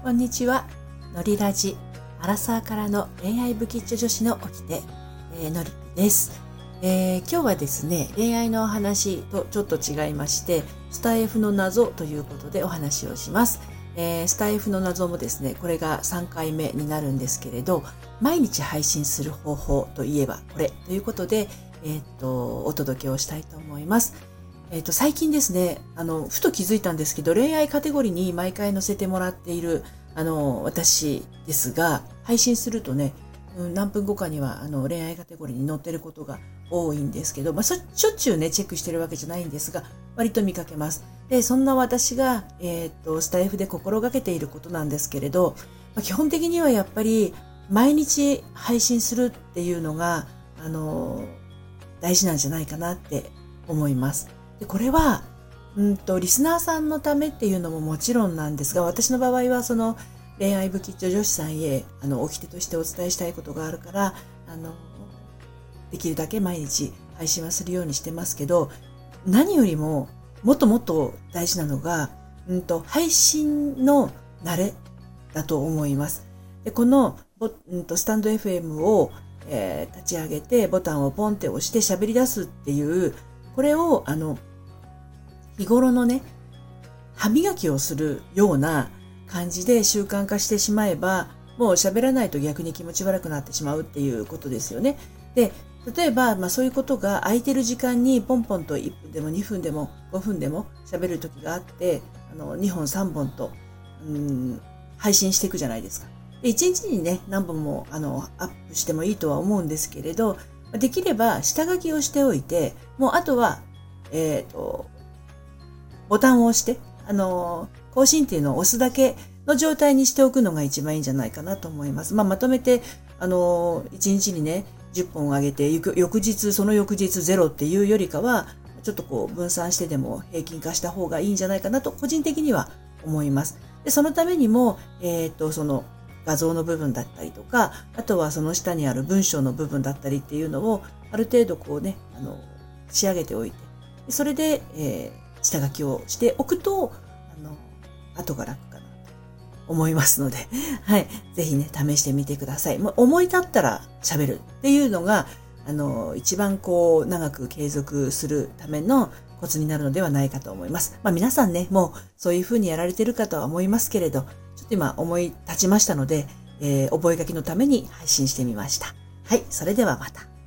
こんにちは。のりラジ、アラサーからの恋愛不吉女子の起きて、えー、のりです、えー、今日はですね、恋愛のお話とちょっと違いまして、スタイフの謎ということでお話をします。えー、スタイフの謎もですね、これが3回目になるんですけれど、毎日配信する方法といえばこれということで、えっ、と、お届けをしたいと思います。えっ、ー、と、最近ですね、あの、ふと気づいたんですけど、恋愛カテゴリーに毎回載せてもらっている、あの、私ですが、配信するとね、うん、何分後かには、あの、恋愛カテゴリーに載ってることが多いんですけど、まあ、しょっちゅうね、チェックしてるわけじゃないんですが、割と見かけます。で、そんな私が、えっ、ー、と、スタイフで心がけていることなんですけれど、まあ、基本的にはやっぱり、毎日配信するっていうのが、あの、大事なんじゃないかなって思います。でこれは、うんと、リスナーさんのためっていうのももちろんなんですが、私の場合はその恋愛不吉女女子さんへ、あの、掟としてお伝えしたいことがあるから、あの、できるだけ毎日配信はするようにしてますけど、何よりも、もっともっと大事なのが、うんと、配信の慣れだと思います。で、この、うんと、スタンド FM を、えー、立ち上げて、ボタンをポンって押して喋り出すっていう、これを、あの、日頃のね、歯磨きをするような感じで習慣化してしまえば、もう喋らないと逆に気持ち悪くなってしまうっていうことですよね。で、例えば、まあそういうことが空いてる時間にポンポンと1分でも2分でも5分でも喋る時があって、あの、2本3本と、うん、配信していくじゃないですか。で、1日にね、何本も、あの、アップしてもいいとは思うんですけれど、できれば下書きをしておいて、もうあとは、えっ、ー、と、ボタンを押して、あの、更新っていうのを押すだけの状態にしておくのが一番いいんじゃないかなと思います。まあ、まとめて、あの、1日にね、10本上げて、翌日、その翌日ゼロっていうよりかは、ちょっとこう分散してでも平均化した方がいいんじゃないかなと個人的には思います。で、そのためにも、えっ、と、その画像の部分だったりとか、あとはその下にある文章の部分だったりっていうのを、ある程度こうね、あの、仕上げておいて、それで、えー下書きをしておくと、あの、後が楽かなと思いますので、はい。ぜひね、試してみてください。もう思い立ったら喋るっていうのが、あの、一番こう、長く継続するためのコツになるのではないかと思います。まあ皆さんね、もうそういうふうにやられてるかとは思いますけれど、ちょっと今思い立ちましたので、えー、覚書きのために配信してみました。はい。それではまた。